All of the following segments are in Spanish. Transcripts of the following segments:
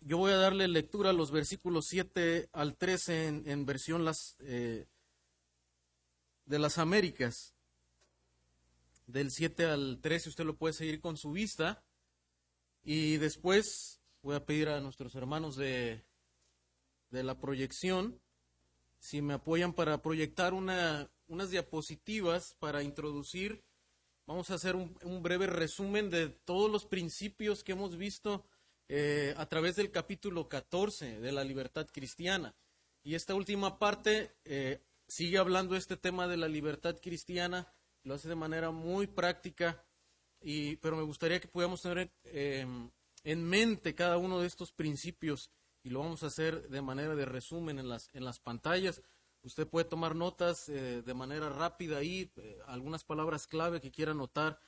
yo voy a darle lectura a los versículos 7 al 13 en, versión las, eh, de las Américas. Del 7 al 13 usted lo puede seguir con su vista. Y después voy a pedir a nuestros hermanos de, de la proyección si me apoyan para proyectar una, unas diapositivas para introducir. Vamos a hacer un breve resumen de todos los principios que hemos visto eh, a través del capítulo 14 de la libertad cristiana. Y esta última parte eh, sigue hablando este tema de la libertad cristiana, lo hace de manera muy práctica, y, pero me gustaría que pudiéramos tener eh, en mente cada uno de estos principios y lo vamos a hacer de manera de resumen en las, en las pantallas. Usted puede tomar notas de manera rápida ahí, algunas palabras clave que quiera notar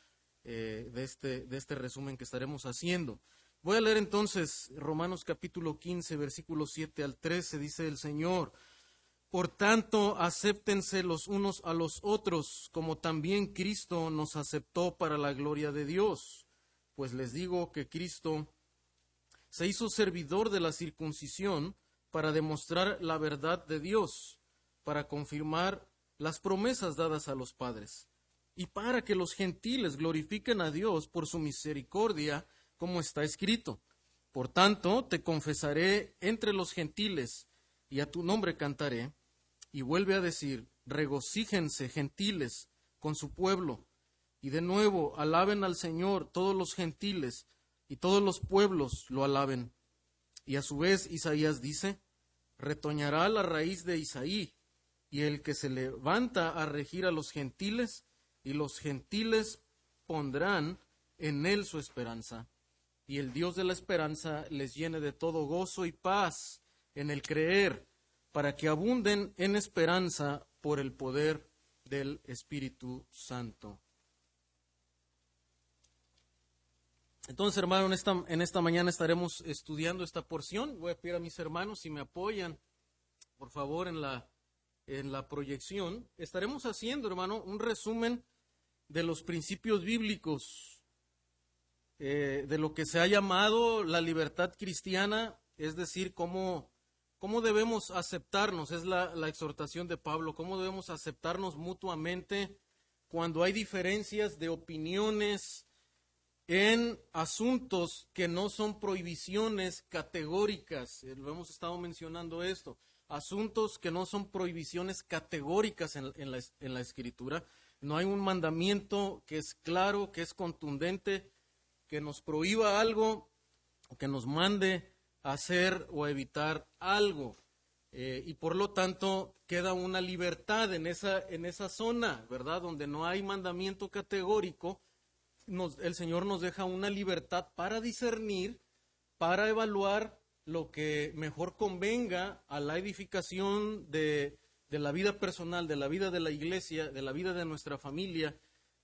de, este, de este resumen que estaremos haciendo. Voy a leer entonces Romanos capítulo 15, versículos 7 al 13, dice el Señor. Por tanto, acéptense los unos a los otros, como también Cristo nos aceptó para la gloria de Dios. Pues les digo que Cristo se hizo servidor de la circuncisión para demostrar la verdad de Dios, para confirmar las promesas dadas a los padres, y para que los gentiles glorifiquen a Dios por su misericordia, como está escrito. Por tanto, te confesaré entre los gentiles, y a tu nombre cantaré. Y vuelve a decir, regocíjense gentiles con su pueblo. Y de nuevo, alaben al Señor todos los gentiles, y todos los pueblos lo alaben. Y a su vez Isaías dice, retoñará la raíz de Isaí, y el que se levanta a regir a los gentiles, y los gentiles pondrán en él su esperanza y el Dios de la esperanza les llene de todo gozo y paz en el creer, para que abunden en esperanza por el poder del Espíritu Santo. Entonces, hermano, en esta, en esta mañana estaremos estudiando esta porción. Voy a pedir a mis hermanos si me apoyan, por favor, en la, en la proyección. Estaremos haciendo, hermano, un resumen de los principios bíblicos eh, de lo que se ha llamado la libertad cristiana, es decir, cómo, cómo debemos aceptarnos, es la, exhortación de Pablo, cómo debemos aceptarnos mutuamente cuando hay diferencias de opiniones en asuntos que no son prohibiciones categóricas, eh, lo hemos estado mencionando esto, asuntos que no son prohibiciones categóricas en la escritura, no hay un mandamiento que es claro, que es contundente, que nos prohíba algo o que nos mande a hacer o evitar algo. Eh, y por lo tanto queda una libertad en esa, en esa zona, ¿verdad? Donde no hay mandamiento categórico, el Señor nos deja una libertad para discernir, para evaluar lo que mejor convenga a la edificación de, de la vida personal, de la vida de la iglesia, de la vida de nuestra familia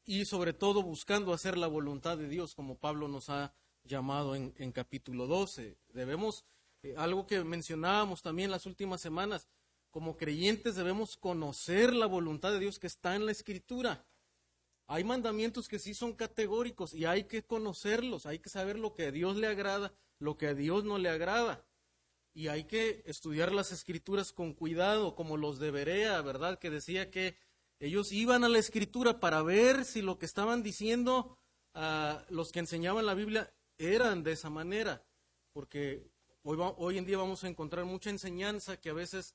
y sobre todo buscando hacer la voluntad de Dios, como Pablo nos ha llamado en, capítulo 12. Debemos, eh, algo que mencionábamos también las últimas semanas, como creyentes debemos conocer la voluntad de Dios que está en la Escritura. Hay mandamientos que sí son categóricos y hay que conocerlos, hay que saber lo que a Dios le agrada, lo que a Dios no le agrada. Y hay que estudiar las escrituras con cuidado, como los de Berea, ¿verdad? Que decía que ellos iban a la escritura para ver si lo que estaban diciendo a los que enseñaban la Biblia eran de esa manera, porque hoy, hoy en día vamos a encontrar mucha enseñanza que a veces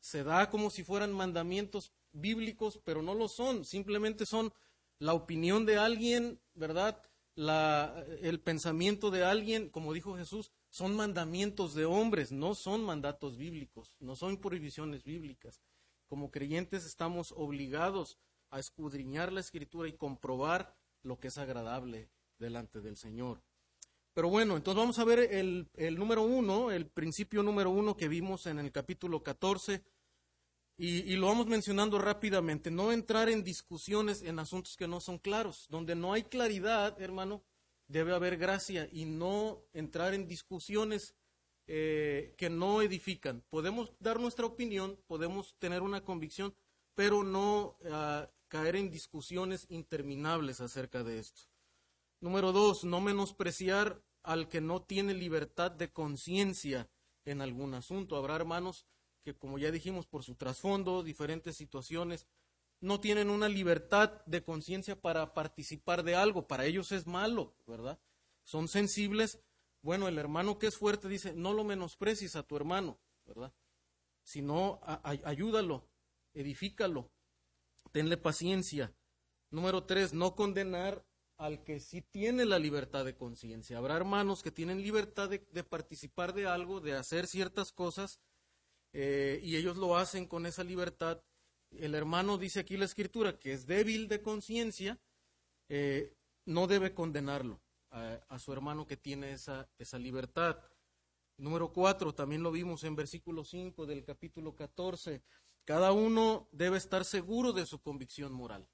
se da como si fueran mandamientos bíblicos, pero no lo son, simplemente son la opinión de alguien, ¿verdad? La, el pensamiento de alguien, como dijo Jesús, son mandamientos de hombres, no son mandatos bíblicos, no son prohibiciones bíblicas. Como creyentes estamos obligados a escudriñar la escritura y comprobar lo que es agradable delante del Señor. Pero bueno, entonces vamos a ver el, número uno, el principio número uno que vimos en el capítulo 14 y, y, lo vamos mencionando rápidamente. No entrar en discusiones en asuntos que no son claros. Donde no hay claridad, hermano, debe haber gracia y no entrar en discusiones eh, que no edifican. Podemos dar nuestra opinión, podemos tener una convicción, pero no ah, caer en discusiones interminables acerca de esto. Número dos, no menospreciar al que no tiene libertad de conciencia en algún asunto. Habrá hermanos que, como ya dijimos, por su trasfondo, diferentes situaciones, no tienen una libertad de conciencia para participar de algo. Para ellos es malo, ¿verdad? Son sensibles. Bueno, el hermano que es fuerte dice, no lo menosprecies a tu hermano, ¿verdad? Sino ayúdalo, edifícalo, tenle paciencia. Número tres, no condenar al que sí tiene la libertad de conciencia. Habrá hermanos que tienen libertad de, participar de algo, de hacer ciertas cosas, eh, y ellos lo hacen con esa libertad. El hermano dice aquí la escritura que es débil de conciencia, eh, no debe condenarlo a, su hermano que tiene esa, esa libertad. Número cuatro, también lo vimos en versículo 5 del capítulo 14. Cada uno debe estar seguro de su convicción moral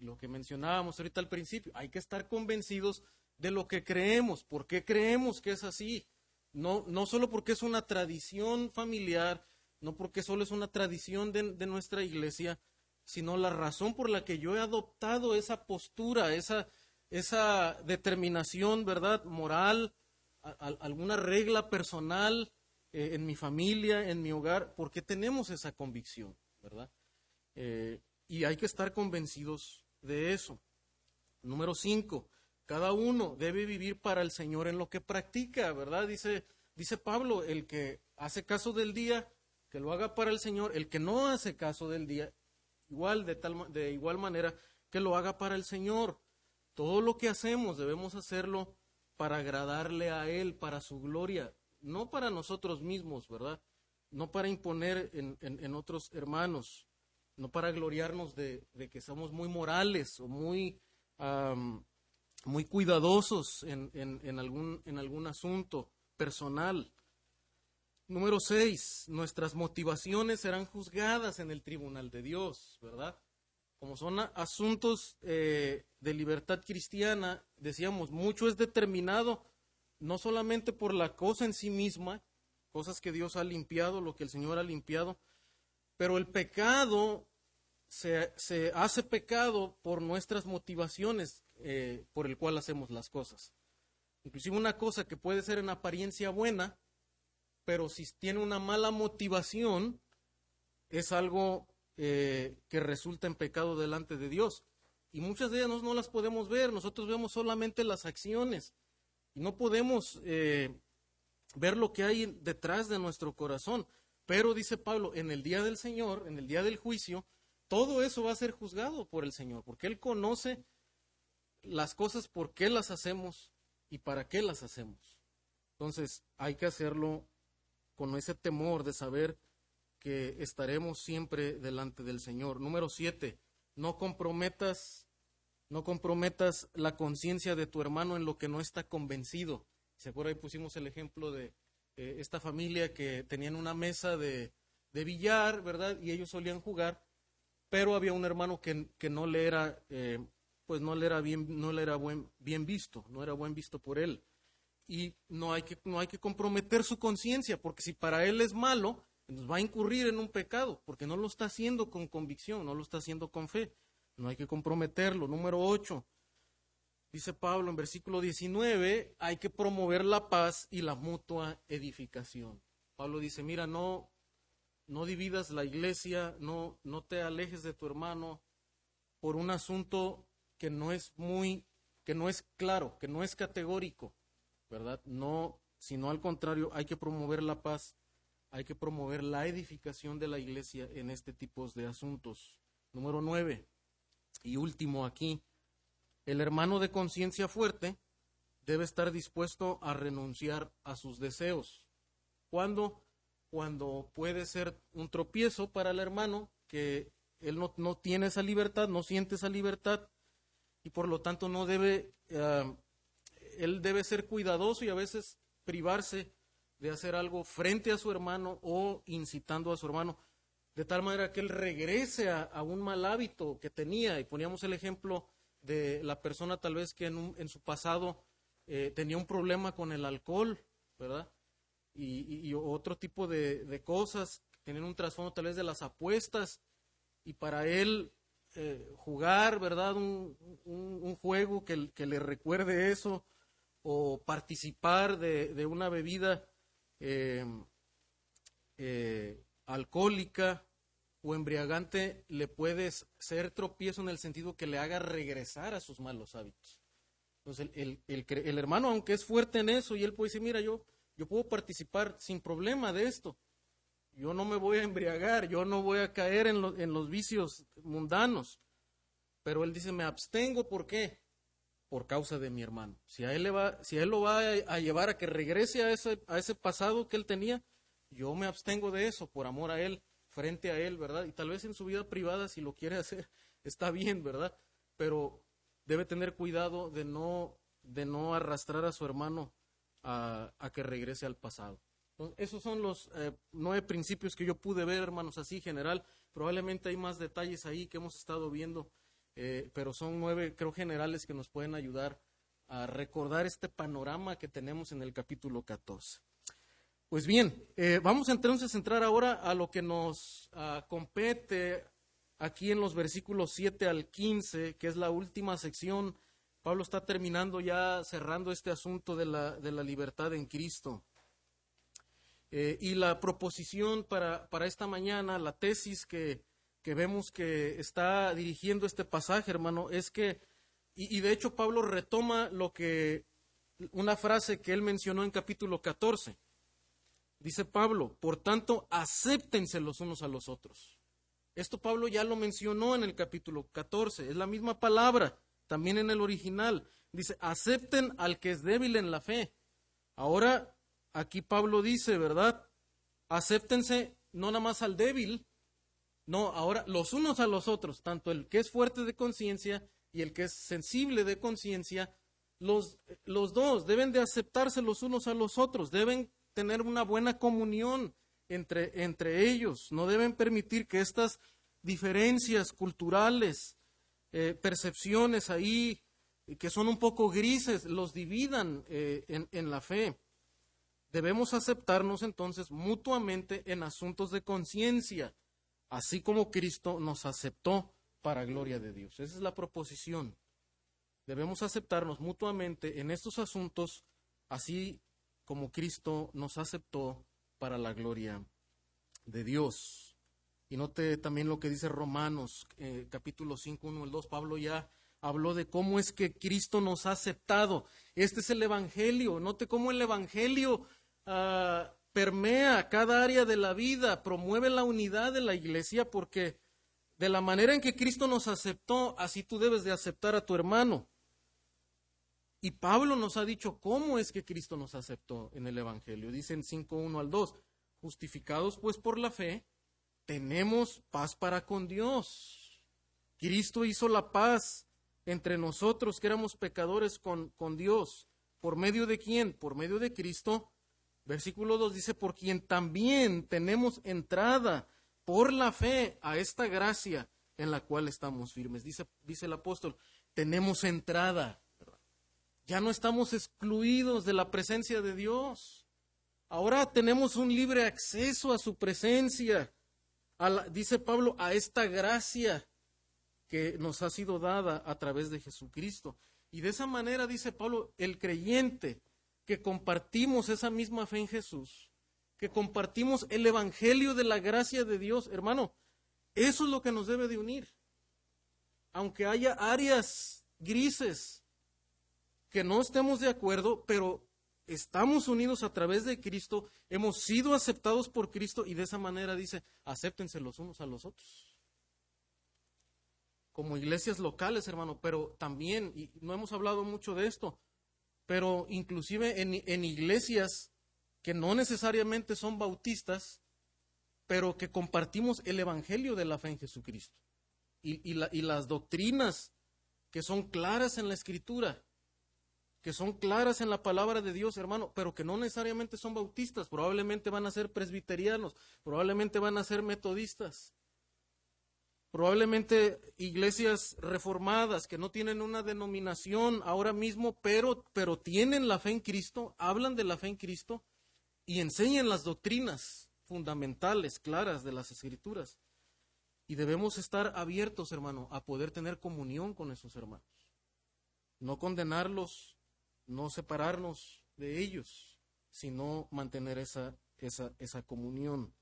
lo que mencionábamos ahorita al principio, hay que estar convencidos de lo que creemos, por qué creemos que es así. No, no solo porque es una tradición familiar, no porque solo es una tradición de, nuestra iglesia, sino la razón por la que yo he adoptado esa postura, esa, esa determinación, ¿verdad?, moral, alguna regla personal eh, en mi familia, en mi hogar, porque tenemos esa convicción, ¿verdad? Eh, y hay que estar convencidos de eso. Número cinco, cada uno debe vivir para el Señor en lo que practica, ¿verdad? Dice, dice Pablo, el que hace caso del día, que lo haga para el Señor, el que no hace caso del día, igual de tal de igual manera que lo haga para el Señor. Todo lo que hacemos debemos hacerlo para agradarle a Él, para su gloria, no para nosotros mismos, ¿verdad? No para imponer en, otros hermanos no para gloriarnos de, que somos muy morales o muy, muy cuidadosos en, algún, en algún asunto personal. Número seis, nuestras motivaciones serán juzgadas en el tribunal de Dios, ¿verdad? Como son asuntos eh, de libertad cristiana, decíamos, mucho es determinado no solamente por la cosa en sí misma, cosas que Dios ha limpiado, lo que el Señor ha limpiado, pero el pecado se, hace pecado por nuestras motivaciones eh, por el cual hacemos las cosas. Inclusive una cosa que puede ser en apariencia buena, pero si tiene una mala motivación, es algo eh, que resulta en pecado delante de Dios. Y muchas de ellas no, las podemos ver, nosotros vemos solamente las acciones y no podemos eh, ver lo que hay detrás de nuestro corazón. Pero dice Pablo, en el día del Señor, en el día del juicio, todo eso va a ser juzgado por el Señor, porque Él conoce las cosas, por qué las hacemos y para qué las hacemos. Entonces hay que hacerlo con ese temor de saber que estaremos siempre delante del Señor. Número siete, no comprometas, no comprometas la conciencia de tu hermano en lo que no está convencido. ¿Se acuerda? Ahí pusimos el ejemplo de eh, esta familia que tenían una mesa de, de billar, ¿verdad? Y ellos solían jugar, pero había un hermano que, no le era, eh, pues no le era bien, no le era bien visto, no era buen visto por él. Y no hay que, no hay que comprometer su conciencia, porque si para él es malo, nos va a incurrir en un pecado, porque no lo está haciendo con convicción, no lo está haciendo con fe. No hay que comprometerlo. Número 8. Dice Pablo en versículo 19, hay que promover la paz y la mutua edificación. Pablo dice, mira, no, no dividas la iglesia, no, no te alejes de tu hermano por un asunto que no es muy, que no es claro, que no es categórico, ¿verdad? No, sino al contrario, hay que promover la paz, hay que promover la edificación de la iglesia en este tipo de asuntos. Número nueve, y último aquí, el hermano de conciencia fuerte debe estar dispuesto a renunciar a sus deseos. Cuando, cuando puede ser un tropiezo para el hermano, que él no, no tiene esa libertad, no siente esa libertad, y por lo tanto no debe, eh, él debe ser cuidadoso y a veces privarse de hacer algo frente a su hermano o incitando a su hermano, de tal manera que él regrese a un mal hábito que tenía. Y poníamos el ejemplo de la persona tal vez que en, su pasado eh, tenía un problema con el alcohol, ¿verdad? Y, otro tipo de, cosas, tener un trasfondo tal vez de las apuestas, y para él eh, jugar, ¿verdad? Un, juego que, le recuerde eso, o participar de, una bebida eh, eh, alcohólica o embriagante le puede ser tropiezo en el sentido que le haga regresar a sus malos hábitos. Entonces, el, el, hermano, aunque es fuerte en eso, y él puede decir, mira, yo, yo puedo participar sin problema de esto. Yo no me voy a embriagar, yo no voy a caer en, en los vicios mundanos. Pero él dice, me abstengo, ¿por qué? Por causa de mi hermano. Si a él, le va, si él lo va a, llevar a que regrese a ese, a ese pasado que él tenía, yo me abstengo de eso por amor a él, frente a él, ¿verdad? Y tal vez en su vida privada, si lo quiere hacer, está bien, ¿verdad? Pero debe tener cuidado de no, de no arrastrar a su hermano a, que regrese al pasado. esos son los eh, nueve principios que yo pude ver, hermanos, así general. Probablemente hay más detalles ahí que hemos estado viendo, eh, pero son nueve, creo, generales que nos pueden ayudar a recordar este panorama que tenemos en el capítulo 14. Pues bien, eh, vamos entonces a entrar ahora a lo que nos ah, compete aquí en los versículos 7 al 15, que es la última sección. Pablo está terminando ya, cerrando este asunto de la, de la libertad en Cristo. Eh, y la proposición para, para, esta mañana, la tesis que, que, vemos que está dirigiendo este pasaje, hermano, es que, y, de hecho Pablo retoma lo que, una frase que él mencionó en capítulo 14 Dice Pablo, por tanto, acéptense los unos a los otros. Esto Pablo ya lo mencionó en el capítulo 14, es la misma palabra, también en el original. Dice, acepten al que es débil en la fe. Ahora, aquí Pablo dice, ¿verdad? Acéptense no nada más al débil, no, ahora los unos a los otros, tanto el que es fuerte de conciencia y el que es sensible de conciencia, los, los dos deben de aceptarse los unos a los otros, deben tener una buena comunión entre, entre ellos. No deben permitir que estas diferencias culturales, eh, percepciones ahí que son un poco grises, los dividan eh, en, en la fe. Debemos aceptarnos entonces mutuamente en asuntos de conciencia, así como Cristo nos aceptó para gloria de Dios. Esa es la proposición. Debemos aceptarnos mutuamente en estos asuntos, así como Cristo nos aceptó para la gloria de Dios. Y note también lo que dice Romanos, eh, capítulo 5, 1 al 2. Pablo ya habló de cómo es que Cristo nos ha aceptado. Este es el Evangelio. Note cómo el Evangelio ah, permea cada área de la vida, promueve la unidad de la iglesia, porque de la manera en que Cristo nos aceptó, así tú debes de aceptar a tu hermano. Y Pablo nos ha dicho cómo es que Cristo nos aceptó en el Evangelio. Dice en 5.1 al 2, justificados pues por la fe, tenemos paz para con Dios. Cristo hizo la paz entre nosotros que éramos pecadores con, con Dios. ¿Por medio de quién? Por medio de Cristo. Versículo 2 dice, por quien también tenemos entrada por la fe a esta gracia en la cual estamos firmes. Dice, dice el apóstol, tenemos entrada. Ya no estamos excluidos de la presencia de Dios. Ahora tenemos un libre acceso a su presencia. dice Pablo, a esta gracia que nos ha sido dada a través de Jesucristo. Y de esa manera, dice Pablo, el creyente que compartimos esa misma fe en Jesús, que compartimos el Evangelio de la gracia de Dios, hermano, eso es lo que nos debe de unir. Aunque haya áreas grises, que no estemos de acuerdo, pero estamos unidos a través de Cristo, hemos sido aceptados por Cristo y de esa manera dice, acéptense los unos a los otros. Como iglesias locales, hermano, pero también, y no hemos hablado mucho de esto, pero inclusive en, iglesias que no necesariamente son bautistas, pero que compartimos el Evangelio de la fe en Jesucristo. Y, y las doctrinas que son claras en la Escritura que son claras en la palabra de Dios, hermano, pero que no necesariamente son bautistas, probablemente van a ser presbiterianos, probablemente van a ser metodistas, probablemente iglesias reformadas que no tienen una denominación ahora mismo, pero, pero tienen la fe en Cristo, hablan de la fe en Cristo y enseñan las doctrinas fundamentales, claras de las escrituras. Y debemos estar abiertos, hermano, a poder tener comunión con esos hermanos. No condenarlos, no separarnos de ellos, sino mantener esa, esa, esa comunión.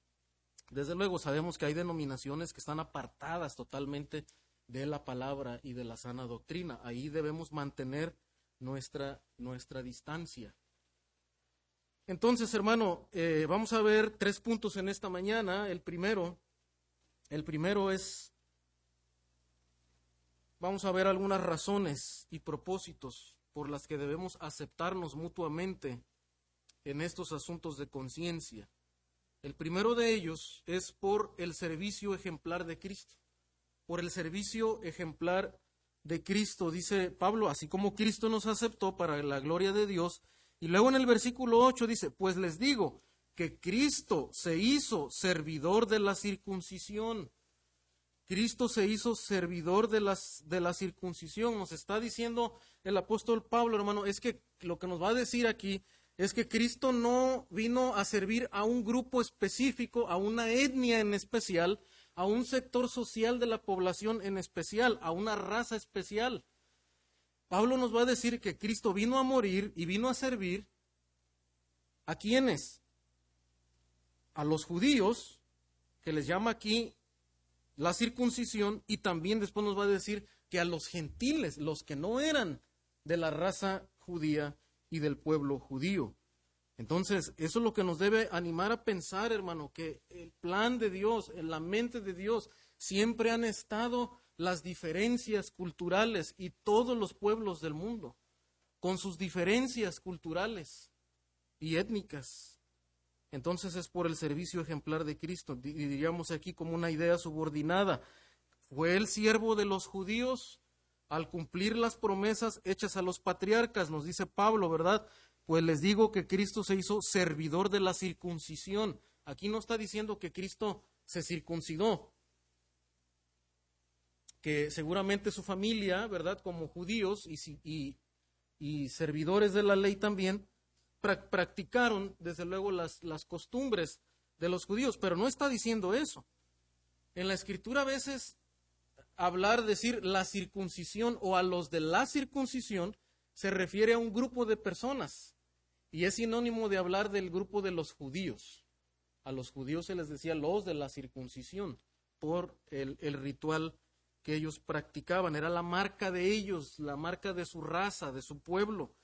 Desde luego sabemos que hay denominaciones que están apartadas totalmente de la palabra y de la sana doctrina. Ahí debemos mantener nuestra, nuestra distancia. Entonces, hermano, eh, vamos a ver tres puntos en esta mañana. El primero, el primero es, vamos a ver algunas razones y propósitos por las que debemos aceptarnos mutuamente en estos asuntos de conciencia. El primero de ellos es por el servicio ejemplar de Cristo, por el servicio ejemplar de Cristo, dice Pablo, así como Cristo nos aceptó para la gloria de Dios. Y luego en el versículo 8 dice, pues les digo que Cristo se hizo servidor de la circuncisión. Cristo se hizo servidor de, de la circuncisión. Nos está diciendo el apóstol Pablo, hermano, es que lo que nos va a decir aquí es que Cristo no vino a servir a un grupo específico, a una etnia en especial, a un sector social de la población en especial, a una raza especial. Pablo nos va a decir que Cristo vino a morir y vino a servir a quienes? A los judíos, que les llama aquí la circuncisión, y también después nos va a decir que a los gentiles, los que no eran de la raza judía y del pueblo judío. Entonces, eso es lo que nos debe animar a pensar, hermano, que el plan de Dios, en la mente de Dios, siempre han estado las diferencias culturales y todos los pueblos del mundo, con sus diferencias culturales y étnicas. Entonces es por el servicio ejemplar de Cristo, diríamos aquí como una idea subordinada. Fue el siervo de los judíos al cumplir las promesas hechas a los patriarcas, nos dice Pablo, ¿verdad? Pues les digo que Cristo se hizo servidor de la circuncisión. Aquí no está diciendo que Cristo se circuncidó, que seguramente su familia, ¿verdad? Como judíos y, y, servidores de la ley también, practicaron desde luego las, las costumbres de los judíos, pero no está diciendo eso. En la escritura a veces hablar, decir la circuncisión o a los de la circuncisión, se refiere a un grupo de personas y es sinónimo de hablar del grupo de los judíos. A los judíos se les decía los de la circuncisión por el, el ritual que ellos practicaban, era la marca de ellos, la marca de su raza, de su pueblo.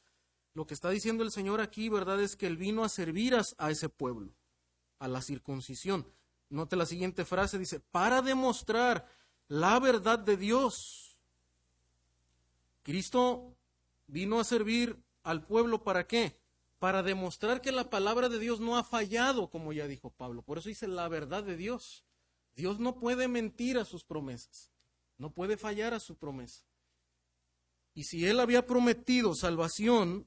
Lo que está diciendo el Señor aquí, ¿verdad? Es que Él vino a servir a ese pueblo, a la circuncisión. Note la siguiente frase, dice, para demostrar la verdad de Dios. Cristo vino a servir al pueblo para qué? Para demostrar que la palabra de Dios no ha fallado, como ya dijo Pablo. Por eso dice la verdad de Dios. Dios no puede mentir a sus promesas, no puede fallar a su promesa. Y si Él había prometido salvación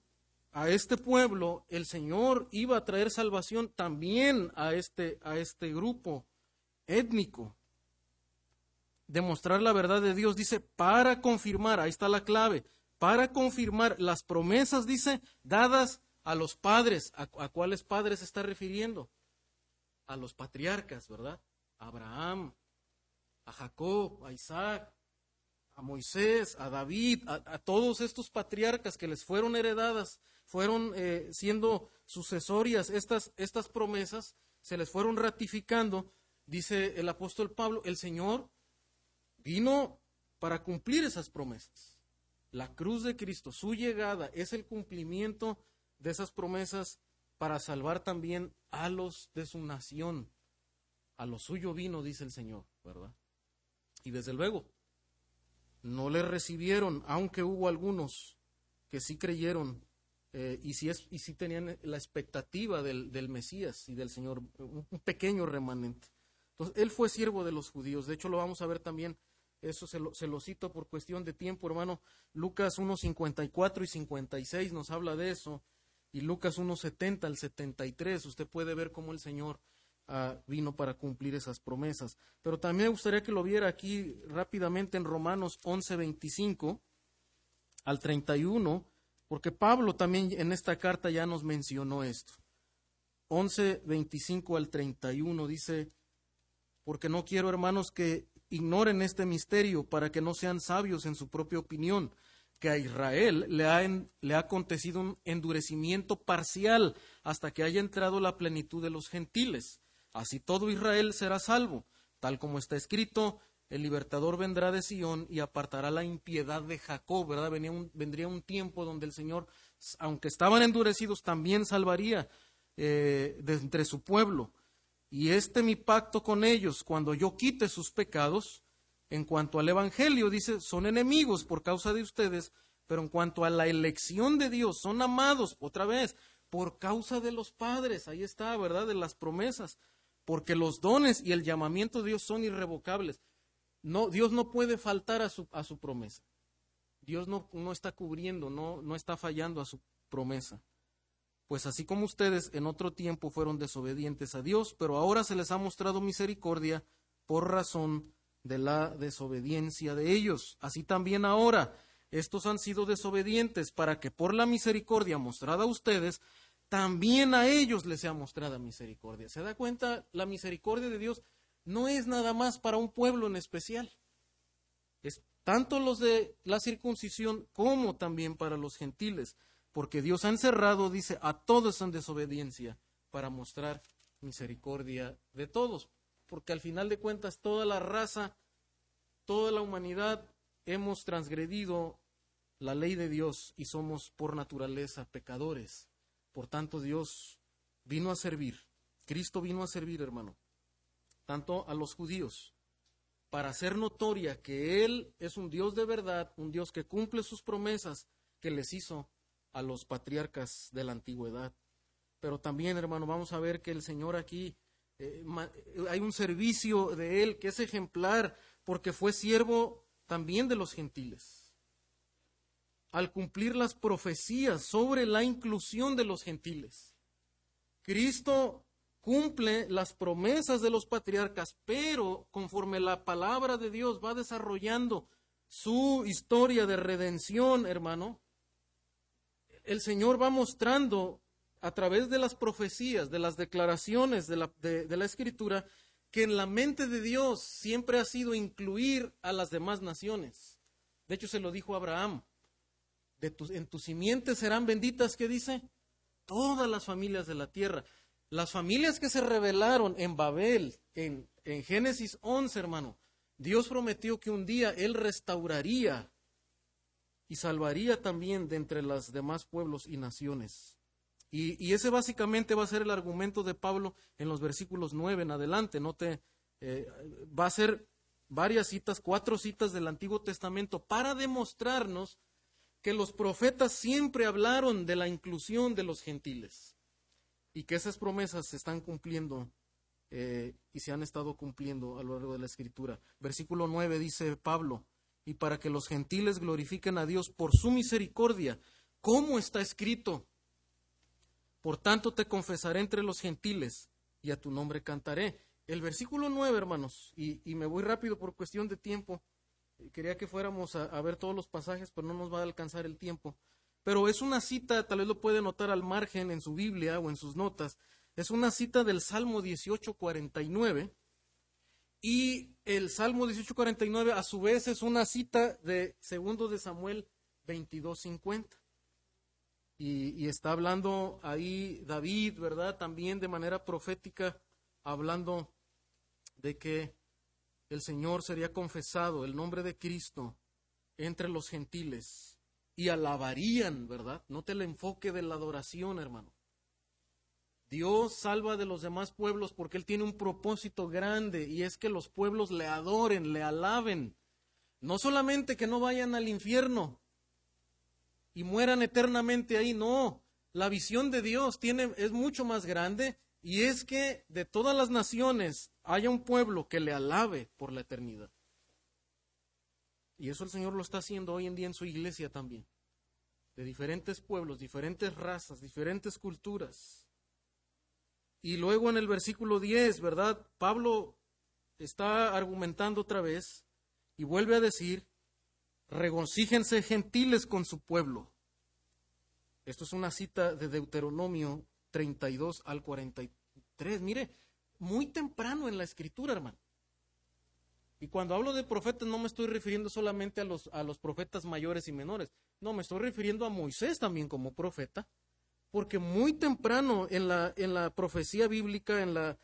a este pueblo, el Señor iba a traer salvación también a este, a este grupo étnico demostrar la verdad de Dios, dice, para confirmar, ahí está la clave, para confirmar las promesas, dice, dadas a los padres. ¿A, cuáles padres se está refiriendo? A los patriarcas, ¿verdad? A Abraham, a Jacob, a Isaac, a Moisés, a David, a, todos estos patriarcas que les fueron heredadas, fueron eh, siendo sucesorias estas, estas promesas, se les fueron ratificando, dice el apóstol Pablo, el Señor Vino para cumplir esas promesas. La cruz de Cristo, su llegada, es el cumplimiento de esas promesas para salvar también a los de su nación. A lo suyo vino, dice el Señor, ¿verdad? Y desde luego, no le recibieron, aunque hubo algunos que sí creyeron eh, y, sí es, y sí tenían la expectativa del, del Mesías y del Señor, un, pequeño remanente. Entonces, él fue siervo de los judíos. De hecho, lo vamos a ver también eso se lo, cito por cuestión de tiempo, hermano. Lucas 1.54 y 56 nos habla de eso. Y Lucas 1.70 al 73, usted puede ver cómo el Señor ah, vino para cumplir esas promesas. Pero también me gustaría que lo viera aquí rápidamente en Romanos 11.25 al 31, porque Pablo también en esta carta ya nos mencionó esto. 11.25 al 31 dice, porque no quiero, hermanos, que ignoren este misterio para que no sean sabios en su propia opinión, que a Israel le ha, le ha acontecido un endurecimiento parcial hasta que haya entrado la plenitud de los gentiles. Así todo Israel será salvo, tal como está escrito, el libertador vendrá de Sión y apartará la impiedad de Jacob, ¿verdad? un, vendría un tiempo donde el Señor, aunque estaban endurecidos, también salvaría eh, de entre su pueblo. Y este mi pacto con ellos, cuando yo quite sus pecados, en cuanto al Evangelio, dice, son enemigos por causa de ustedes, pero en cuanto a la elección de Dios, son amados, otra vez, por causa de los padres, ahí está, ¿verdad? De las promesas, porque los dones y el llamamiento de Dios son irrevocables. No, Dios no puede faltar a su, a su promesa. Dios no, no está cubriendo, no, no está fallando a su promesa. Pues así como ustedes en otro tiempo fueron desobedientes a Dios, pero ahora se les ha mostrado misericordia por razón de la desobediencia de ellos. Así también ahora estos han sido desobedientes para que por la misericordia mostrada a ustedes, también a ellos les sea mostrada misericordia. ¿Se da cuenta? La misericordia de Dios no es nada más para un pueblo en especial. Es tanto los de la circuncisión como también para los gentiles, porque Dios ha encerrado, dice, a todos en desobediencia para mostrar misericordia de todos, porque al final de cuentas toda la raza, toda la humanidad hemos transgredido la ley de Dios y somos por naturaleza pecadores. Por tanto, Dios vino a servir, Cristo vino a servir, hermano, tanto a los judíos, para hacer notoria que Él es un Dios de verdad, un Dios que cumple sus promesas que les hizo a los patriarcas de la antigüedad. Pero también, hermano, vamos a ver que el Señor aquí eh, hay un servicio de él que es ejemplar porque fue siervo también de los gentiles. Al cumplir las profecías sobre la inclusión de los gentiles. Cristo cumple las promesas de los patriarcas, pero conforme la palabra de Dios va desarrollando su historia de redención, hermano, el Señor va mostrando a través de las profecías, de las declaraciones de la, de, la escritura, que en la mente de Dios siempre ha sido incluir a las demás naciones. De hecho, se lo dijo Abraham. De en tus simientes serán benditas, ¿qué dice? Todas las familias de la tierra. Las familias que se rebelaron en Babel, en, en Génesis 11, hermano, Dios prometió que un día Él restauraría y salvaría también de entre los demás pueblos y naciones. Y, ese básicamente va a ser el argumento de Pablo en los versículos 9 en adelante. No te, eh, va a ser varias citas, cuatro citas del Antiguo Testamento para demostrarnos que los profetas siempre hablaron de la inclusión de los gentiles y que esas promesas se están cumpliendo eh, y se han estado cumpliendo a lo largo de la Escritura. Versículo 9 dice Pablo, y para que los gentiles glorifiquen a Dios por su misericordia, ¿cómo está escrito? Por tanto te confesaré entre los gentiles y a tu nombre cantaré. El versículo 9, hermanos, y, me voy rápido por cuestión de tiempo. Quería que fuéramos a, ver todos los pasajes, pero no nos va a alcanzar el tiempo. Pero es una cita, tal vez lo puede notar al margen en su Biblia o en sus notas. Es una cita del Salmo 1849. Y el Salmo 1849 a su vez es una cita de segundo de Samuel 2250. Y, está hablando ahí David, ¿verdad? También de manera profética, hablando de que el Señor sería confesado, el nombre de Cristo, entre los gentiles y alabarían, ¿verdad? Note el enfoque de la adoración, hermano. Dios salva de los demás pueblos porque Él tiene un propósito grande y es que los pueblos le adoren, le alaben. No solamente que no vayan al infierno, y mueran eternamente ahí. No, la visión de Dios tiene, es mucho más grande y es que de todas las naciones haya un pueblo que le alabe por la eternidad. Y eso el Señor lo está haciendo hoy en día en su iglesia también. De diferentes pueblos, diferentes razas, diferentes culturas. Y luego en el versículo 10, ¿verdad? Pablo está argumentando otra vez y vuelve a decir regocíjense gentiles con su pueblo. Esto es una cita de Deuteronomio 32 al 43. Mire, muy temprano en la escritura, hermano. Y cuando hablo de profetas no me estoy refiriendo solamente a los, a los profetas mayores y menores, no, me estoy refiriendo a Moisés también como profeta, porque muy temprano en la, en la profecía bíblica, en, la,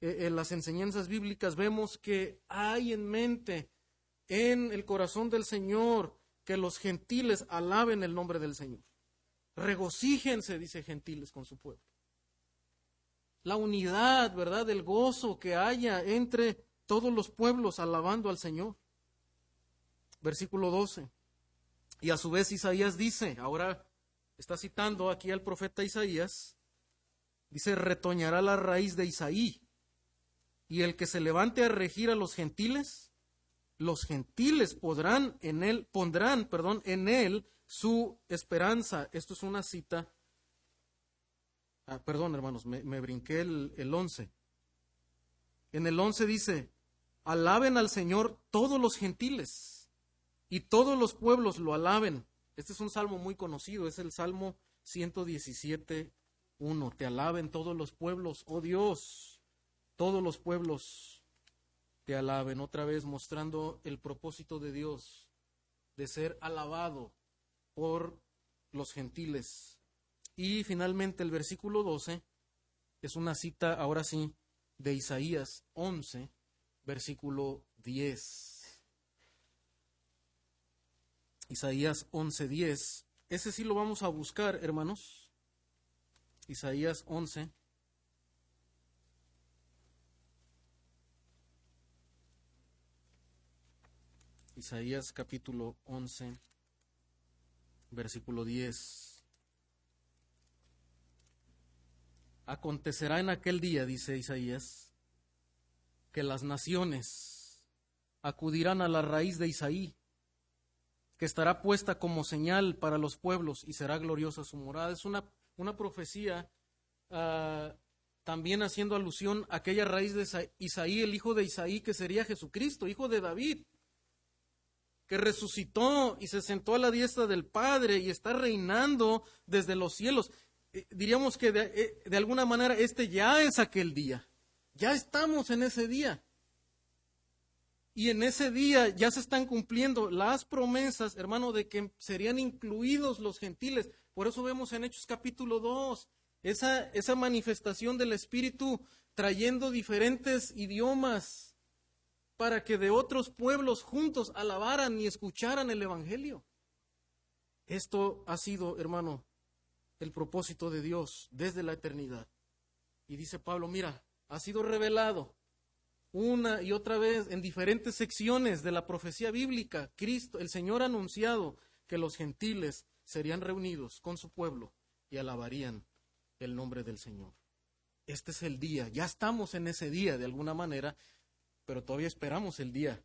eh, en las enseñanzas bíblicas, vemos que hay en mente, en el corazón del Señor, que los gentiles alaben el nombre del Señor. Regocíjense, dice gentiles, con su pueblo. La unidad, ¿verdad? El gozo que haya entre todos los pueblos alabando al Señor. Versículo 12. Y a su vez Isaías dice, ahora está citando aquí al profeta Isaías, dice, retoñará la raíz de Isaí, y el que se levante a regir a los gentiles, los gentiles podrán en él, pondrán, perdón, en él su esperanza. Esto es una cita. Ah, perdón, hermanos, me, brinqué el, el 11. En el 11 dice, Alaben al Señor todos los gentiles y todos los pueblos lo alaben. Este es un salmo muy conocido, es el Salmo 117, 1. Te alaben todos los pueblos, oh Dios, todos los pueblos te alaben. Otra vez mostrando el propósito de Dios de ser alabado por los gentiles. Y finalmente el versículo 12 es una cita, ahora sí, de Isaías 11, versículo 10. Isaías 11:10. Ese sí lo vamos a buscar, hermanos. Isaías 11. Isaías capítulo 11, versículo 10. Acontecerá en aquel día, dice Isaías, que las naciones acudirán a la raíz de Isaí, que estará puesta como señal para los pueblos y será gloriosa su morada. Es una, una profecía ah, también haciendo alusión a aquella raíz de Isaí, el hijo de Isaí, que sería Jesucristo, hijo de David, que resucitó y se sentó a la diestra del Padre y está reinando desde los cielos. Eh, diríamos que de, eh, de alguna manera este ya es aquel día. Ya estamos en ese día. Y en ese día ya se están cumpliendo las promesas, hermano, de que serían incluidos los gentiles. Por eso vemos en Hechos capítulo 2 esa, esa manifestación del Espíritu trayendo diferentes idiomas para que de otros pueblos juntos alabaran y escucharan el Evangelio. Esto ha sido, hermano, el propósito de Dios desde la eternidad. Y dice Pablo, mira, ha sido revelado una y otra vez en diferentes secciones de la profecía bíblica. Cristo, el Señor ha anunciado que los gentiles serían reunidos con su pueblo y alabarían el nombre del Señor. Este es el día, ya estamos en ese día de alguna manera, pero todavía esperamos el día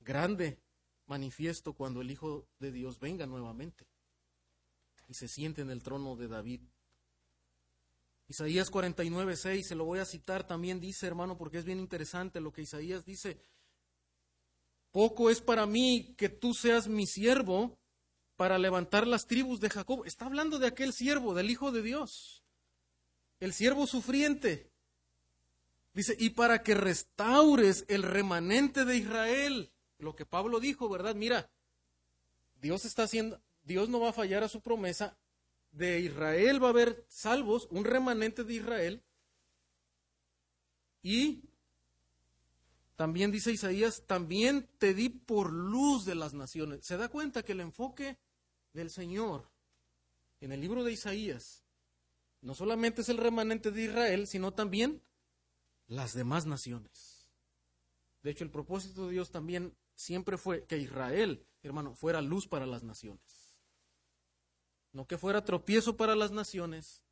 grande, manifiesto, cuando el Hijo de Dios venga nuevamente y se siente en el trono de David Isaías 49, 6, se lo voy a citar también, dice hermano, porque es bien interesante lo que Isaías dice. Poco es para mí que tú seas mi siervo para levantar las tribus de Jacob. Está hablando de aquel siervo, del Hijo de Dios, el siervo sufriente. Dice, y para que restaures el remanente de Israel. Lo que Pablo dijo, ¿verdad? Mira, Dios está haciendo, Dios no va a fallar a su promesa de Israel va a haber salvos, un remanente de Israel. Y también dice Isaías, también te di por luz de las naciones. Se da cuenta que el enfoque del Señor en el libro de Isaías no solamente es el remanente de Israel, sino también las demás naciones. De hecho, el propósito de Dios también siempre fue que Israel, hermano, fuera luz para las naciones no que fuera tropiezo para las naciones,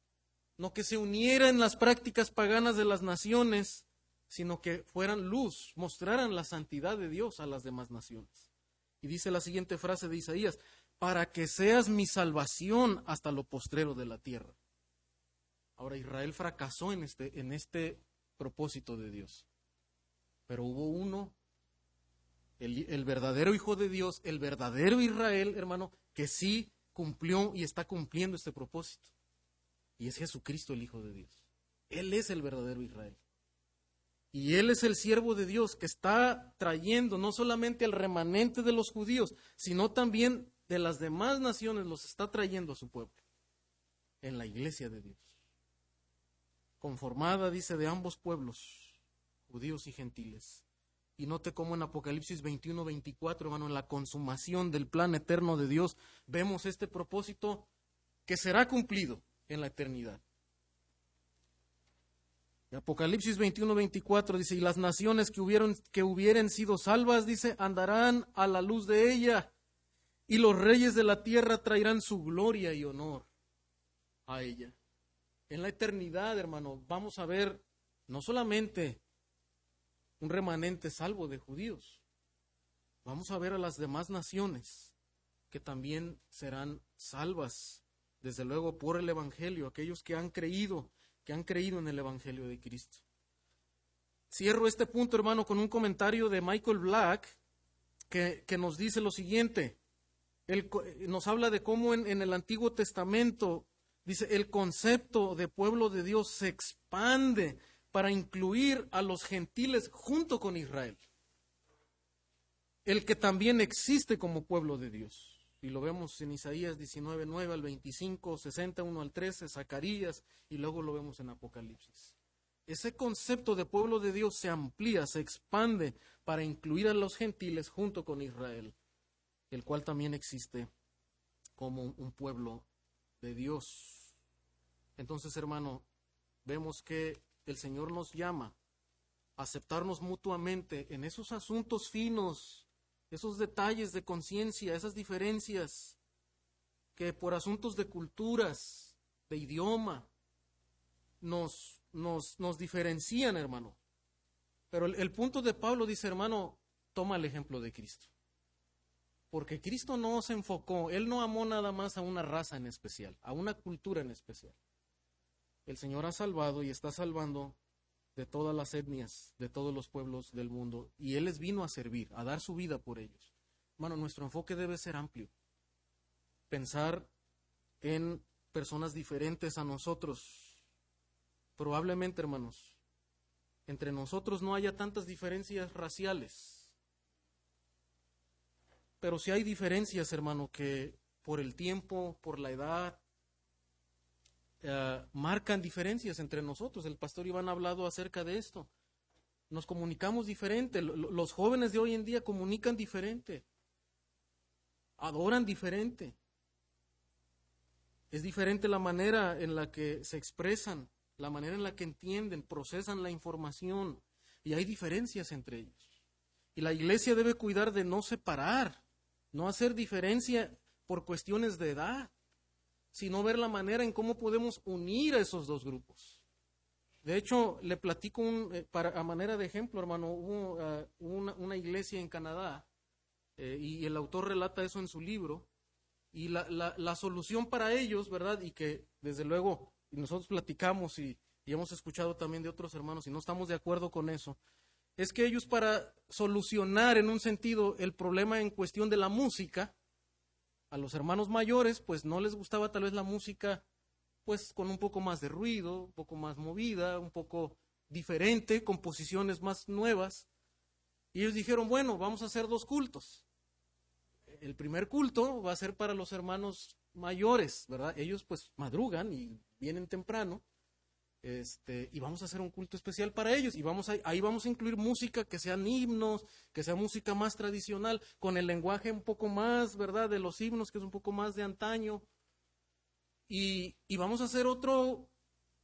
no que se uniera en las prácticas paganas de las naciones, sino que fueran luz, mostraran la santidad de Dios a las demás naciones. Y dice la siguiente frase de Isaías, para que seas mi salvación hasta lo postrero de la tierra. Ahora Israel fracasó en este, en este propósito de Dios, pero hubo uno, el, el verdadero Hijo de Dios, el verdadero Israel, hermano, que sí cumplió y está cumpliendo este propósito. Y es Jesucristo el Hijo de Dios. Él es el verdadero Israel. Y Él es el siervo de Dios que está trayendo no solamente al remanente de los judíos, sino también de las demás naciones, los está trayendo a su pueblo, en la iglesia de Dios. Conformada, dice, de ambos pueblos, judíos y gentiles. Y note cómo en Apocalipsis 21, 24, hermano, en la consumación del plan eterno de Dios, vemos este propósito que será cumplido en la eternidad. Apocalipsis 21, 24 dice, y las naciones que, hubieron, que hubieran sido salvas, dice, andarán a la luz de ella, y los reyes de la tierra traerán su gloria y honor a ella. En la eternidad, hermano, vamos a ver no solamente un remanente salvo de judíos, vamos a ver a las demás naciones que también serán salvas, desde luego por el Evangelio, aquellos que han creído que han creído en el Evangelio de Cristo. Cierro este punto, hermano, con un comentario de Michael Black que, nos dice lo siguiente. Él, nos habla de cómo en, en el Antiguo Testamento, dice, el concepto de pueblo de Dios se expande para incluir a los gentiles junto con Israel. El que también existe como pueblo de Dios y lo vemos en Isaías 19, 9 al 25, 61 al 13, Zacarías, y luego lo vemos en Apocalipsis. Ese concepto de pueblo de Dios se amplía, se expande para incluir a los gentiles junto con Israel, el cual también existe como un pueblo de Dios. Entonces, hermano, vemos que el Señor nos llama a aceptarnos mutuamente en esos asuntos finos esos detalles de conciencia, esas diferencias que por asuntos de culturas, de idioma, nos, nos, nos diferencian, hermano. Pero el, el punto de Pablo dice, hermano, toma el ejemplo de Cristo. Porque Cristo no se enfocó, Él no amó nada más a una raza en especial, a una cultura en especial. El Señor ha salvado y está salvando de todas las etnias, de todos los pueblos del mundo, y Él les vino a servir, a dar su vida por ellos. Hermano, nuestro enfoque debe ser amplio. Pensar en personas diferentes a nosotros. Probablemente, hermanos, entre nosotros no haya tantas diferencias raciales. Pero si hay diferencias, hermano, que por el tiempo, por la edad, eh, marcan diferencias entre nosotros. El pastor Iván ha hablado acerca de esto. Nos comunicamos diferente. Los jóvenes de hoy en día comunican diferente. Adoran diferente. Es diferente la manera en la que se expresan, la manera en la que entienden, procesan la información. Y hay diferencias entre ellos. Y la iglesia debe cuidar de no separar, no hacer diferencia por cuestiones de edad sino ver la manera en cómo podemos unir a esos dos grupos. De hecho, le platico eh, a manera de ejemplo, hermano, hubo ah, una, iglesia en Canadá eh, y el autor relata eso en su libro y la, la, solución para ellos, ¿verdad? Y que desde luego nosotros platicamos y hemos escuchado también de otros hermanos y no estamos de acuerdo con eso, es que ellos para solucionar en un sentido el problema en cuestión de la música, a los hermanos mayores, pues no les gustaba tal vez la música, pues con un poco más de ruido, un poco más movida, un poco diferente, composiciones más nuevas. Y ellos dijeron, bueno, vamos a hacer dos cultos. El primer culto va a ser para los hermanos mayores, ¿verdad? Ellos pues madrugan y vienen temprano. Este, y vamos a hacer un culto especial para ellos y vamos a, ahí vamos a incluir música que sean himnos, que sea música más tradicional, con el lenguaje un poco más, ¿verdad? De los himnos, que es un poco más de antaño. Y, y vamos a hacer otro,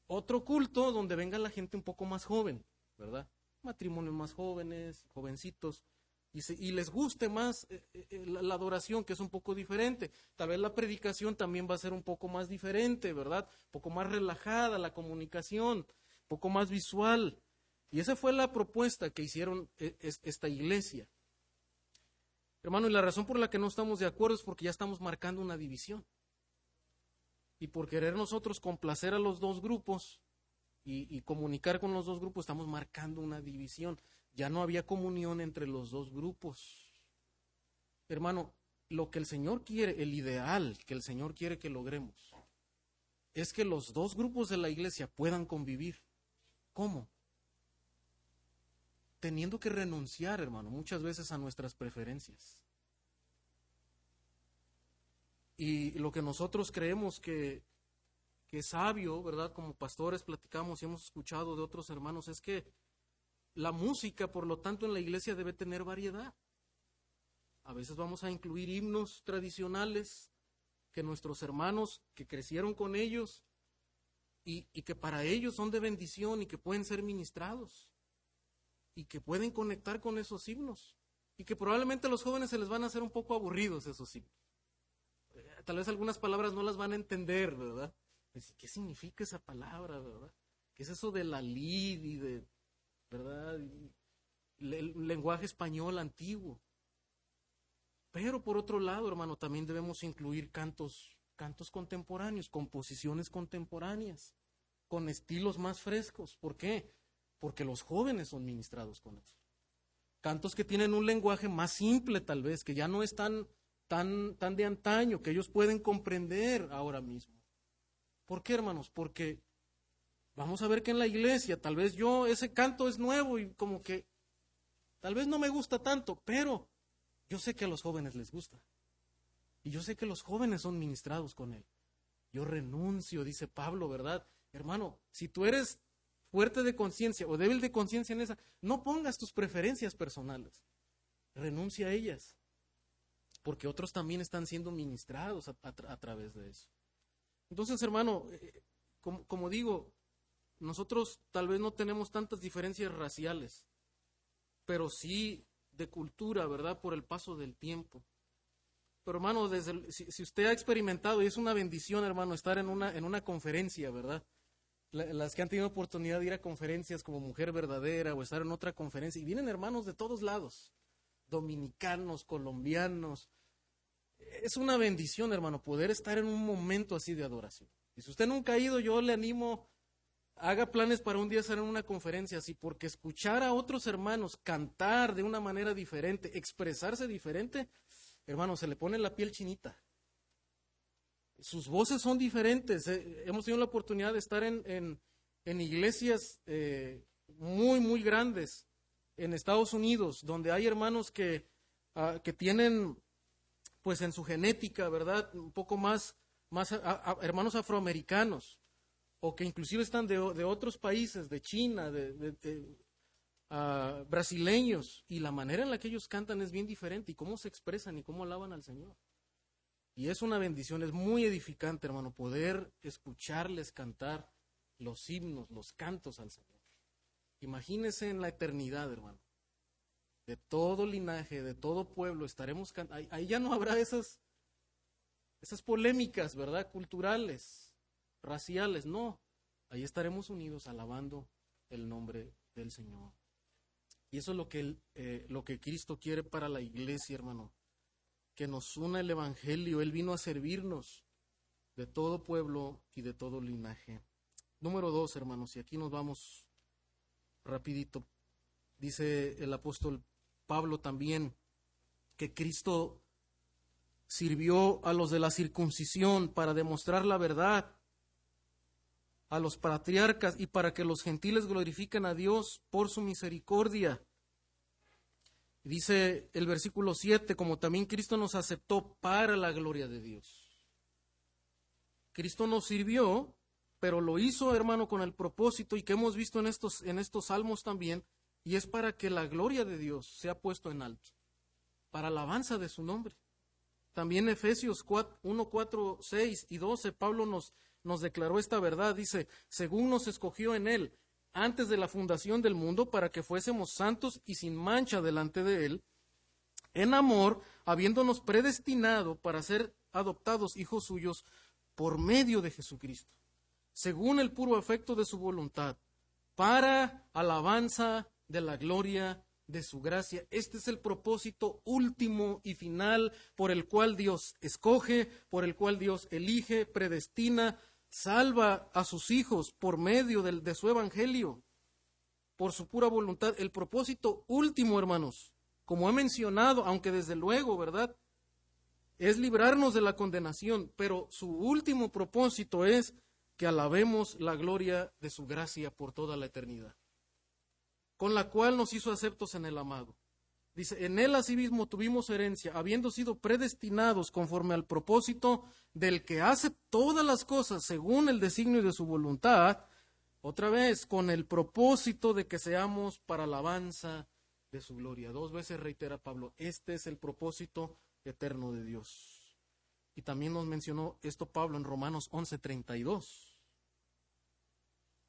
otro culto donde venga la gente un poco más joven, ¿verdad? Matrimonios más jóvenes, jovencitos y, les guste más eh, eh, eh, la, adoración, que es un poco diferente. Tal vez la predicación también va a ser un poco más diferente, ¿verdad? Un poco más relajada la comunicación, un poco más visual. Y esa fue la propuesta que hicieron esta iglesia. Hermano, y la razón por la que no estamos de acuerdo es porque ya estamos marcando una división. Y por querer nosotros complacer a los dos grupos y comunicar con los dos grupos, estamos marcando una división. Ya no había comunión entre los dos grupos. Hermano, lo que el Señor quiere, el ideal que el Señor quiere que logremos, es que los dos grupos de la iglesia puedan convivir. ¿Cómo? teniendo que renunciar, hermano, muchas veces a nuestras preferencias. Y lo que nosotros creemos que, que es sabio, ¿verdad? Como pastores platicamos y hemos escuchado de otros hermanos, es que la música, por lo tanto, en la iglesia debe tener variedad. A veces vamos a incluir himnos tradicionales que nuestros hermanos que crecieron con ellos y, que para ellos son de bendición y que pueden ser ministrados y que pueden conectar con esos himnos y que probablemente a los jóvenes se les van a hacer un poco aburridos esos himnos. Eh, tal vez algunas palabras no las van a entender, ¿verdad? ¿Qué significa esa palabra, verdad? ¿Qué es eso de la lid y de, verdad? el lenguaje español antiguo. Pero por otro lado, hermano, también debemos incluir cantos, cantos contemporáneos, composiciones contemporáneas, con estilos más frescos. ¿Por qué? Porque los jóvenes son ministrados con eso. Cantos que tienen un lenguaje más simple tal vez, que ya no es tan, tan, tan de antaño, que ellos pueden comprender ahora mismo. ¿Por qué, hermanos? Porque vamos a ver que en la iglesia, tal vez yo, ese canto es nuevo y como que tal vez no me gusta tanto, pero yo sé que a los jóvenes les gusta. Y yo sé que los jóvenes son ministrados con él. Yo renuncio, dice Pablo, ¿verdad? Hermano, si tú eres fuerte de conciencia o débil de conciencia en esa, no pongas tus preferencias personales. Renuncia a ellas. Porque otros también están siendo ministrados a, través de eso. Entonces, hermano, eh, como, como digo, nosotros tal vez no tenemos tantas diferencias raciales, pero sí de cultura, ¿verdad? Por el paso del tiempo. Pero hermano, desde si, usted ha experimentado, y es una bendición, hermano, estar en una, en una conferencia, ¿verdad? las que han tenido oportunidad de ir a conferencias como Mujer Verdadera o estar en otra conferencia, y vienen hermanos de todos lados, dominicanos, colombianos. Es una bendición, hermano, poder estar en un momento así de adoración. Y si usted nunca ha ido, yo le animo haga planes para un día hacer una conferencia así, porque escuchar a otros hermanos cantar de una manera diferente, expresarse diferente, hermano, se le pone la piel chinita. Sus voces son diferentes. Eh, hemos tenido la oportunidad de estar en, en, iglesias eh, muy, muy grandes en Estados Unidos, donde hay hermanos que, ah, que tienen, pues en su genética, ¿verdad? Un poco más, más hermanos afroamericanos o que inclusive están de, otros países, de China, de, ah, brasileños, y la manera en la que ellos cantan es bien diferente, y cómo se expresan y cómo alaban al Señor. Y es una bendición, es muy edificante, hermano, poder escucharles cantar los himnos, los cantos al Señor. Imagínese en la eternidad, hermano. De todo linaje, de todo pueblo, estaremos cantando. Ahí, ya no habrá esas, esas polémicas, ¿verdad? Culturales raciales, no. Ahí estaremos unidos alabando el nombre del Señor. Y eso es lo que, eh, lo que Cristo quiere para la iglesia, hermano. Que nos una el Evangelio. Él vino a servirnos de todo pueblo y de todo linaje. Número dos, hermanos, y aquí nos vamos rapidito. Dice el apóstol Pablo también que Cristo sirvió a los de la circuncisión para demostrar la verdad a los patriarcas y para que los gentiles glorifiquen a Dios por su misericordia. Dice el versículo 7, como también Cristo nos aceptó para la gloria de Dios. Cristo nos sirvió, pero lo hizo, hermano, con el propósito y que hemos visto en estos, en estos salmos también, y es para que la gloria de Dios sea puesto en alto, para alabanza de su nombre. También Efesios 1, 4, 6 y 12, Pablo nos, nos declaró esta verdad. Dice, según nos escogió en Él antes de la fundación del mundo para que fuésemos santos y sin mancha delante de Él, en amor, habiéndonos predestinado para ser adoptados hijos suyos por medio de Jesucristo, según el puro afecto de su voluntad, para alabanza de la gloria de su gracia. Este es el propósito último y final por el cual Dios escoge, por el cual Dios elige, predestina, salva a sus hijos por medio de, su evangelio, por su pura voluntad. El propósito último, hermanos, como he mencionado, aunque desde luego, ¿verdad? Es librarnos de la condenación, pero su último propósito es que alabemos la gloria de su gracia por toda la eternidad. Con la cual nos hizo aceptos en el amado. Dice, en él asimismo tuvimos herencia, habiendo sido predestinados conforme al propósito del que hace todas las cosas según el designio de su voluntad, otra vez, con el propósito de que seamos para alabanza de su gloria. Dos veces reitera Pablo, este es el propósito eterno de Dios. Y también nos mencionó esto Pablo en Romanos 11:32.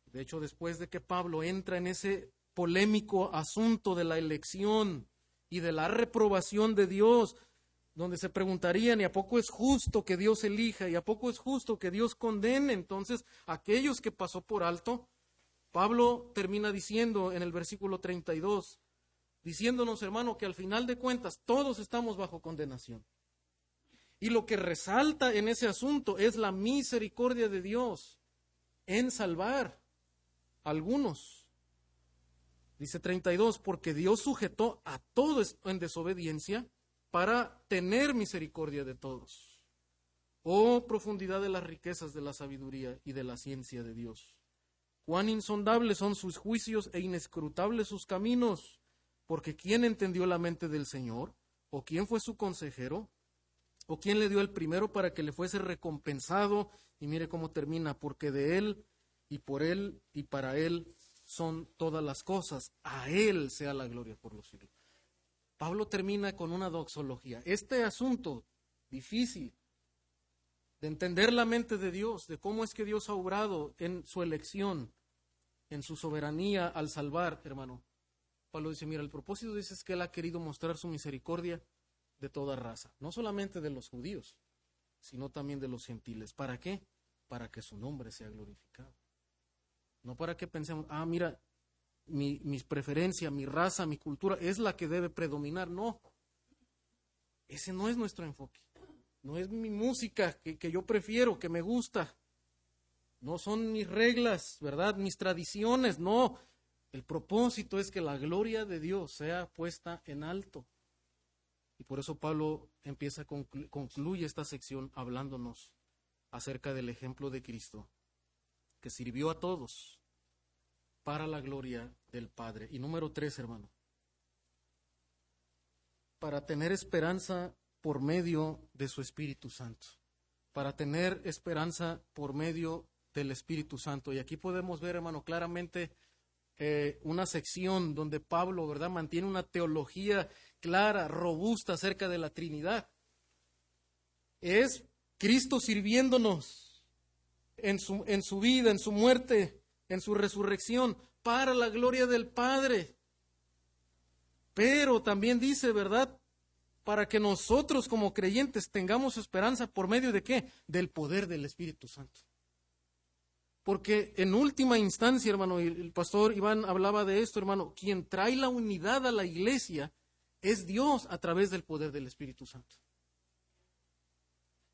De hecho, después de que Pablo entra en ese polémico asunto de la elección, y de la reprobación de Dios, donde se preguntarían, ¿y a poco es justo que Dios elija? ¿Y a poco es justo que Dios condene? Entonces, aquellos que pasó por alto, Pablo termina diciendo en el versículo 32, diciéndonos, hermano, que al final de cuentas todos estamos bajo condenación. Y lo que resalta en ese asunto es la misericordia de Dios en salvar a algunos Dice 32, porque Dios sujetó a todos en desobediencia para tener misericordia de todos. Oh profundidad de las riquezas de la sabiduría y de la ciencia de Dios. Cuán insondables son sus juicios e inescrutables sus caminos. Porque ¿quién entendió la mente del Señor? ¿O quién fue su consejero? ¿O quién le dio el primero para que le fuese recompensado? Y mire cómo termina, porque de él y por él y para él son todas las cosas. A Él sea la gloria por los siglos. Pablo termina con una doxología. Este asunto difícil de entender la mente de Dios, de cómo es que Dios ha obrado en su elección, en su soberanía al salvar, hermano. Pablo dice, mira, el propósito dice es que Él ha querido mostrar su misericordia de toda raza, no solamente de los judíos, sino también de los gentiles. ¿Para qué? Para que su nombre sea glorificado. No para que pensemos, ah, mira, mi, mis preferencias, mi raza, mi cultura es la que debe predominar. No, ese no es nuestro enfoque. No es mi música que, que yo prefiero, que me gusta. No son mis reglas, ¿verdad? Mis tradiciones, no. El propósito es que la gloria de Dios sea puesta en alto. Y por eso Pablo empieza, concluye esta sección hablándonos acerca del ejemplo de Cristo que sirvió a todos para la gloria del Padre. Y número tres, hermano, para tener esperanza por medio de su Espíritu Santo, para tener esperanza por medio del Espíritu Santo. Y aquí podemos ver, hermano, claramente eh, una sección donde Pablo, ¿verdad?, mantiene una teología clara, robusta acerca de la Trinidad. Es Cristo sirviéndonos en su, en su vida, en su muerte, en su resurrección, para la gloria del Padre. Pero también dice, ¿verdad? Para que nosotros como creyentes tengamos esperanza por medio de qué? Del poder del Espíritu Santo. Porque en última instancia, hermano, el pastor Iván hablaba de esto, hermano, quien trae la unidad a la iglesia es Dios a través del poder del Espíritu Santo.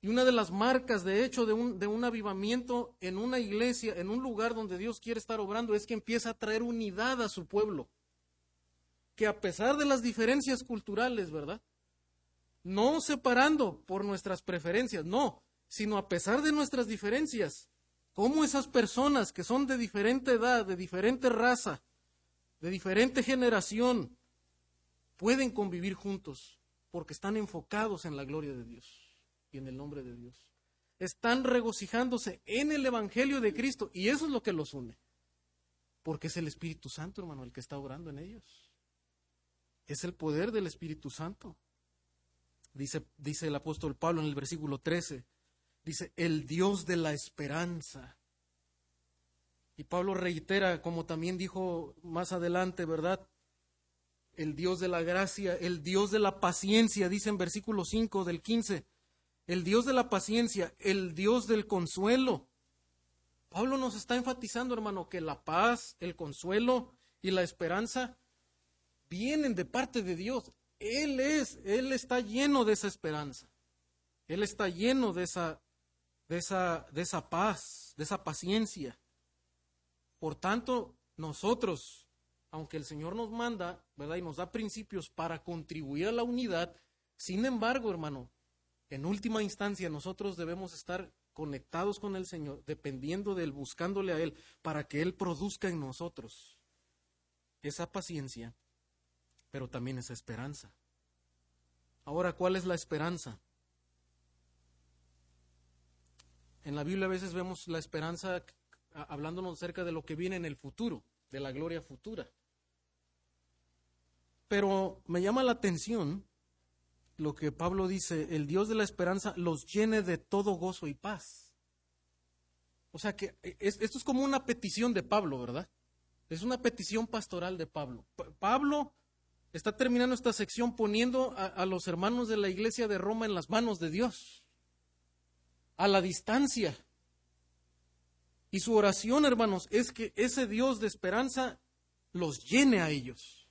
Y una de las marcas, de hecho, de un, de un avivamiento en una iglesia, en un lugar donde Dios quiere estar obrando, es que empieza a traer unidad a su pueblo. Que a pesar de las diferencias culturales, ¿verdad? No separando por nuestras preferencias, no, sino a pesar de nuestras diferencias, cómo esas personas que son de diferente edad, de diferente raza, de diferente generación, pueden convivir juntos porque están enfocados en la gloria de Dios en el nombre de Dios. Están regocijándose en el Evangelio de Cristo y eso es lo que los une. Porque es el Espíritu Santo, hermano, el que está orando en ellos. Es el poder del Espíritu Santo. Dice, dice el apóstol Pablo en el versículo 13. Dice, el Dios de la esperanza. Y Pablo reitera, como también dijo más adelante, ¿verdad? El Dios de la gracia, el Dios de la paciencia, dice en versículo 5 del 15 el Dios de la paciencia, el Dios del consuelo. Pablo nos está enfatizando, hermano, que la paz, el consuelo y la esperanza vienen de parte de Dios. Él es, Él está lleno de esa esperanza. Él está lleno de esa, de esa, de esa paz, de esa paciencia. Por tanto, nosotros, aunque el Señor nos manda, ¿verdad? Y nos da principios para contribuir a la unidad, sin embargo, hermano, en última instancia nosotros debemos estar conectados con el Señor, dependiendo de Él, buscándole a Él, para que Él produzca en nosotros esa paciencia, pero también esa esperanza. Ahora, ¿cuál es la esperanza? En la Biblia a veces vemos la esperanza hablándonos acerca de lo que viene en el futuro, de la gloria futura. Pero me llama la atención lo que Pablo dice, el Dios de la esperanza los llene de todo gozo y paz. O sea que e, esto es como una petición de Pablo, ¿verdad? Es una petición pastoral de Pablo. Pablo está terminando esta sección poniendo a, los hermanos de la iglesia de Roma en las manos de Dios, a la distancia. Y su oración, hermanos, es que ese Dios de esperanza los llene a ellos.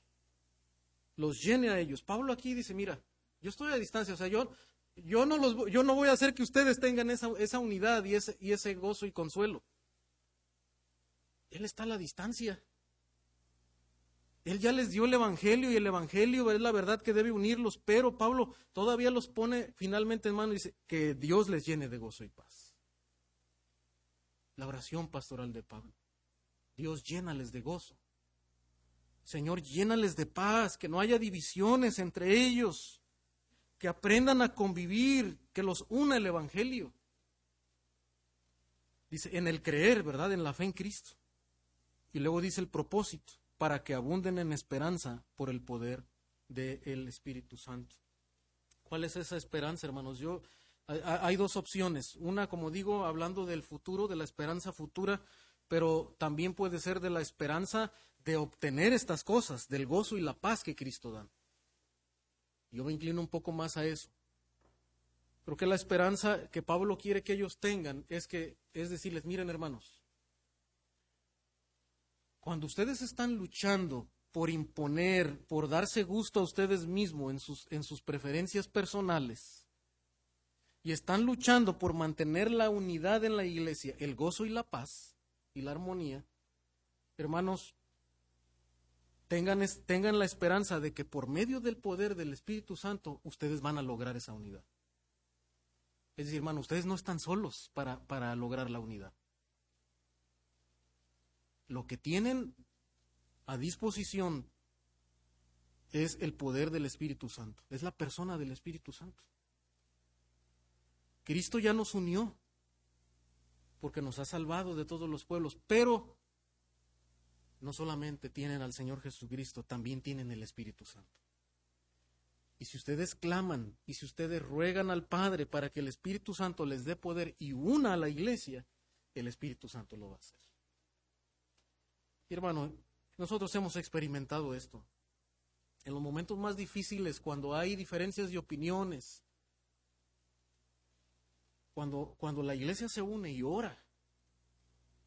Los llene a ellos. Pablo aquí dice, mira, yo estoy a distancia, o sea, yo, yo, no, los, yo no voy a hacer que ustedes tengan esa, esa unidad y ese, y ese gozo y consuelo. Él está a la distancia. Él ya les dio el Evangelio y el Evangelio es la verdad que debe unirlos, pero Pablo todavía los pone finalmente en mano y dice que Dios les llene de gozo y paz. La oración pastoral de Pablo. Dios llénales de gozo. Señor, llénales de paz, que no haya divisiones entre ellos, que aprendan a convivir, que los una el Evangelio. Dice, en el creer, ¿verdad? En la fe en Cristo. Y luego dice el propósito, para que abunden en esperanza por el poder del Espíritu Santo. ¿Cuál es esa esperanza, hermanos? Yo hay dos opciones. Una, como digo, hablando del futuro, de la esperanza futura, pero también puede ser de la esperanza de obtener estas cosas, del gozo y la paz que Cristo da. Yo me inclino un poco más a eso. Creo que la esperanza que Pablo quiere que ellos tengan es que es decirles, miren hermanos, cuando ustedes están luchando por imponer, por darse gusto a ustedes mismos en sus, en sus preferencias personales, y están luchando por mantener la unidad en la iglesia, el gozo y la paz y la armonía, hermanos, tengan, tengan la esperanza de que por medio del poder del Espíritu Santo ustedes van a lograr esa unidad. Es decir, hermano, ustedes no están solos para, para lograr la unidad lo que tienen a disposición es el poder del Espíritu Santo, es la persona del Espíritu Santo. Cristo ya nos unió porque nos ha salvado de todos los pueblos, pero no solamente tienen al Señor Jesucristo, también tienen el Espíritu Santo. Y si ustedes claman y si ustedes ruegan al Padre para que el Espíritu Santo les dé poder y una a la iglesia, el Espíritu Santo lo va a hacer. Hermano, nosotros hemos experimentado esto. En los momentos más difíciles, cuando hay diferencias de opiniones, cuando, cuando la iglesia se une y ora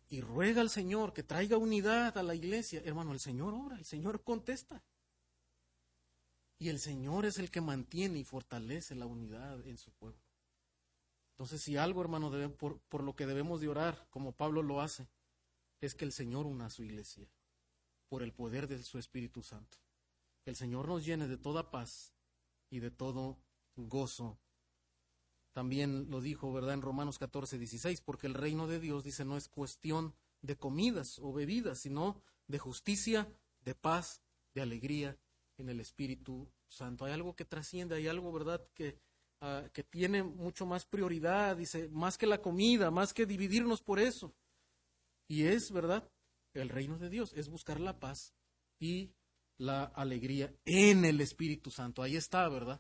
y ruega al Señor que traiga unidad a la iglesia, hermano, el Señor ora, el Señor contesta. Y el Señor es el que mantiene y fortalece la unidad en su pueblo. Entonces, si algo, hermano, por, por lo que debemos de orar, como Pablo lo hace, es que el Señor una a su iglesia por el poder de su Espíritu Santo. Que el Señor nos llene de toda paz y de todo gozo. También lo dijo, ¿verdad? En Romanos 14, 16, porque el reino de Dios, dice, no es cuestión de comidas o bebidas, sino de justicia, de paz, de alegría en el Espíritu Santo. Hay algo que trasciende, hay algo, ¿verdad?, que, ah, que tiene mucho más prioridad, dice, más que la comida, más que dividirnos por eso. Y es, ¿verdad? El reino de Dios es buscar la paz y la alegría en el Espíritu Santo. Ahí está, ¿verdad?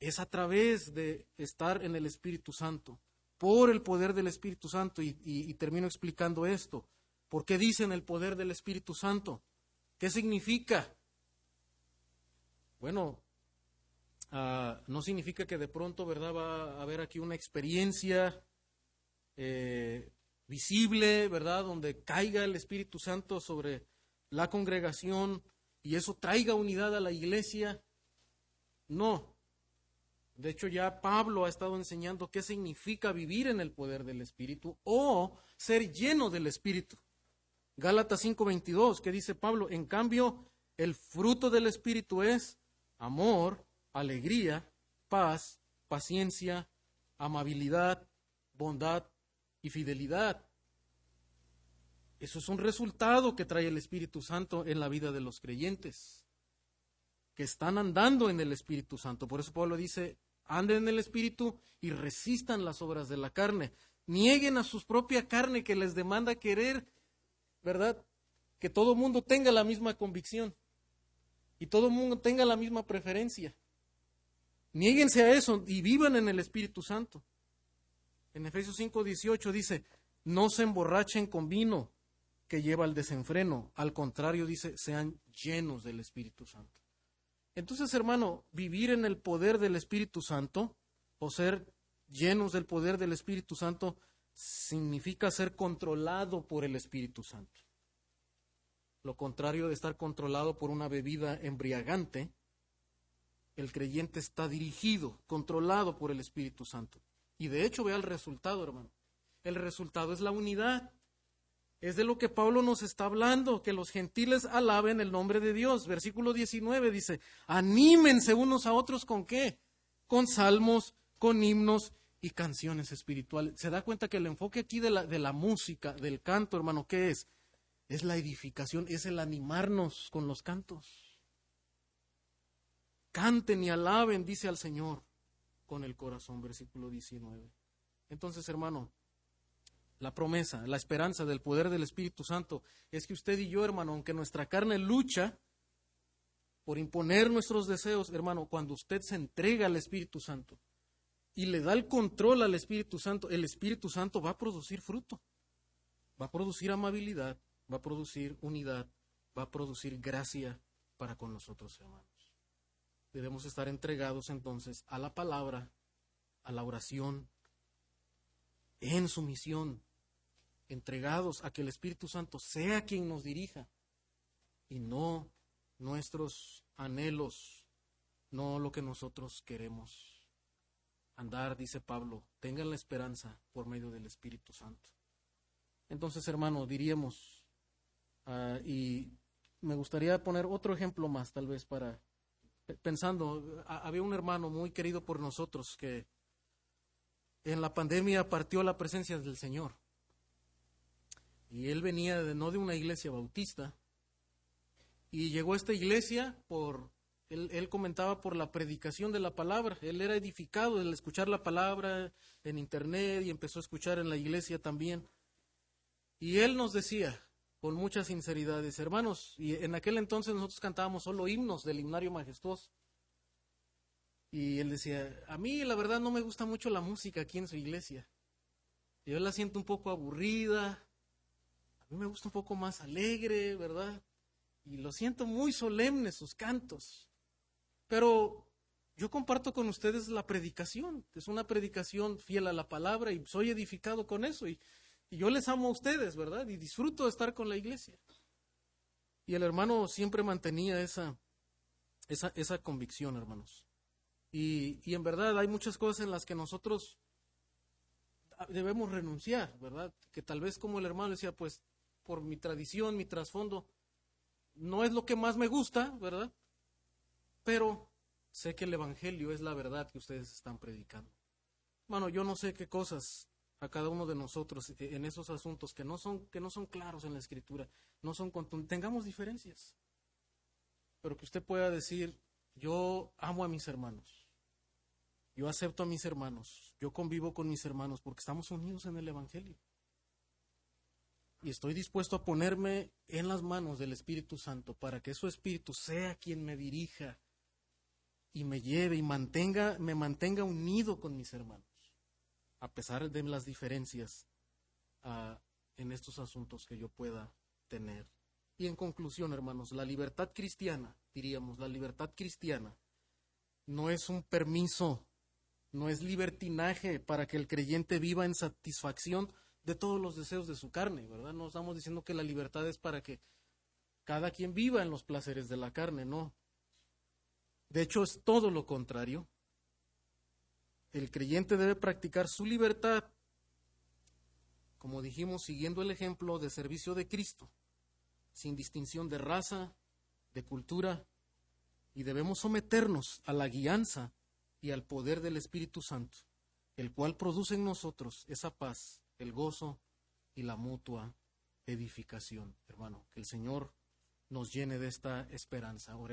Es a través de estar en el Espíritu Santo, por el poder del Espíritu Santo. Y, termino explicando esto. ¿Por qué dicen el poder del Espíritu Santo? ¿Qué significa? Bueno, ah, no significa que de pronto, ¿verdad? Va a haber aquí una experiencia eh, visible, ¿verdad? Donde caiga el Espíritu Santo sobre la congregación y eso traiga unidad a la iglesia. No. De hecho, ya Pablo ha estado enseñando qué significa vivir en el poder del Espíritu o ser lleno del Espíritu. Gálatas 5:22, que dice Pablo, en cambio, el fruto del Espíritu es amor, alegría, paz, paciencia, amabilidad, bondad, y fidelidad. Eso es un resultado que trae el Espíritu Santo en la vida de los creyentes, que están andando en el Espíritu Santo. Por eso Pablo dice, anden en el Espíritu y resistan las obras de la carne. Nieguen a su propia carne que les demanda querer, ¿verdad? Que todo mundo tenga la misma convicción y todo mundo tenga la misma preferencia. Niéguense a eso y vivan en el Espíritu Santo. En Efesios 5, 18 dice, no se emborrachen con vino que lleva al desenfreno. Al contrario, dice, sean llenos del Espíritu Santo. Entonces, hermano, vivir en el poder del Espíritu Santo o ser llenos del poder del Espíritu Santo significa ser controlado por el Espíritu Santo. Lo contrario de estar controlado por una bebida embriagante, el creyente está dirigido, controlado por el Espíritu Santo. Y de hecho, vea el resultado, hermano. El resultado es la unidad. Es de lo que Pablo nos está hablando, que los gentiles alaben el nombre de Dios. Versículo 19 dice, anímense unos a otros con qué? Con salmos, con himnos y canciones espirituales. ¿Se da cuenta que el enfoque aquí de la, de la música, del canto, hermano, qué es? Es la edificación, es el animarnos con los cantos. Canten y alaben, dice al Señor, con el corazón, versículo 19. Entonces, hermano, la promesa, la esperanza del poder del Espíritu Santo es que usted y yo, hermano, aunque nuestra carne lucha por imponer nuestros deseos, hermano, cuando usted se entrega al Espíritu Santo y le da el control al Espíritu Santo, el Espíritu Santo va a producir fruto, va a producir amabilidad, va a producir unidad, va a producir gracia para con nosotros, hermanos. Debemos estar entregados entonces a la palabra, a la oración, en su misión, entregados a que el Espíritu Santo sea quien nos dirija y no nuestros anhelos, no lo que nosotros queremos. Andar, dice Pablo, tengan la esperanza por medio del Espíritu Santo. Entonces, hermano, diríamos, ah, y me gustaría poner otro ejemplo más, tal vez, para, pensando, había un hermano muy querido por nosotros que en la pandemia partió la presencia del Señor. Y él venía de, no de una iglesia bautista. Y llegó a esta iglesia por, él, él, comentaba por la predicación de la palabra. Él era edificado al escuchar la palabra en internet y empezó a escuchar en la iglesia también. Y él nos decía, con mucha sinceridad, hermanos, y en aquel entonces nosotros cantábamos solo himnos del himnario majestuoso. Y él decía, a mí la verdad no me gusta mucho la música aquí en su iglesia. Yo la siento un poco aburrida, mí me gusta un poco más alegre, ¿verdad? Y lo siento muy solemne sus cantos. Pero yo comparto con ustedes la predicación, es una predicación fiel a la palabra y soy edificado con eso. Y, yo les amo a ustedes, ¿verdad? Y disfruto de estar con la iglesia. Y el hermano siempre mantenía esa, esa, esa convicción, hermanos. Y, y en verdad hay muchas cosas en las que nosotros debemos renunciar, ¿verdad? Que tal vez como el hermano decía, pues por mi tradición, mi trasfondo, no es lo que más me gusta, ¿verdad? Pero sé que el Evangelio es la verdad que ustedes están predicando. Bueno, yo no sé qué cosas a cada uno de nosotros en esos asuntos que no son, que no son claros en la Escritura, no son tengamos diferencias, pero que usted pueda decir, yo amo a mis hermanos. Yo acepto a mis hermanos. Yo convivo con mis hermanos porque estamos unidos en el Evangelio. Y estoy dispuesto a ponerme en las manos del Espíritu Santo para que su Espíritu sea quien me dirija y me lleve y mantenga, me mantenga unido con mis hermanos, a pesar de las diferencias uh, en estos asuntos que yo pueda tener. Y en conclusión, hermanos, la libertad cristiana, diríamos, la libertad cristiana no es un permiso, no es libertinaje para que el creyente viva en satisfacción de todos los deseos de su carne, ¿verdad? No estamos diciendo que la libertad es para que cada quien viva en los placeres de la carne, no. De hecho, es todo lo contrario. El creyente debe practicar su libertad, como dijimos, siguiendo el ejemplo de servicio de Cristo sin distinción de raza, de cultura, y debemos someternos a la guianza y al poder del Espíritu Santo, el cual produce en nosotros esa paz, el gozo y la mutua edificación, hermano. Que el Señor nos llene de esta esperanza.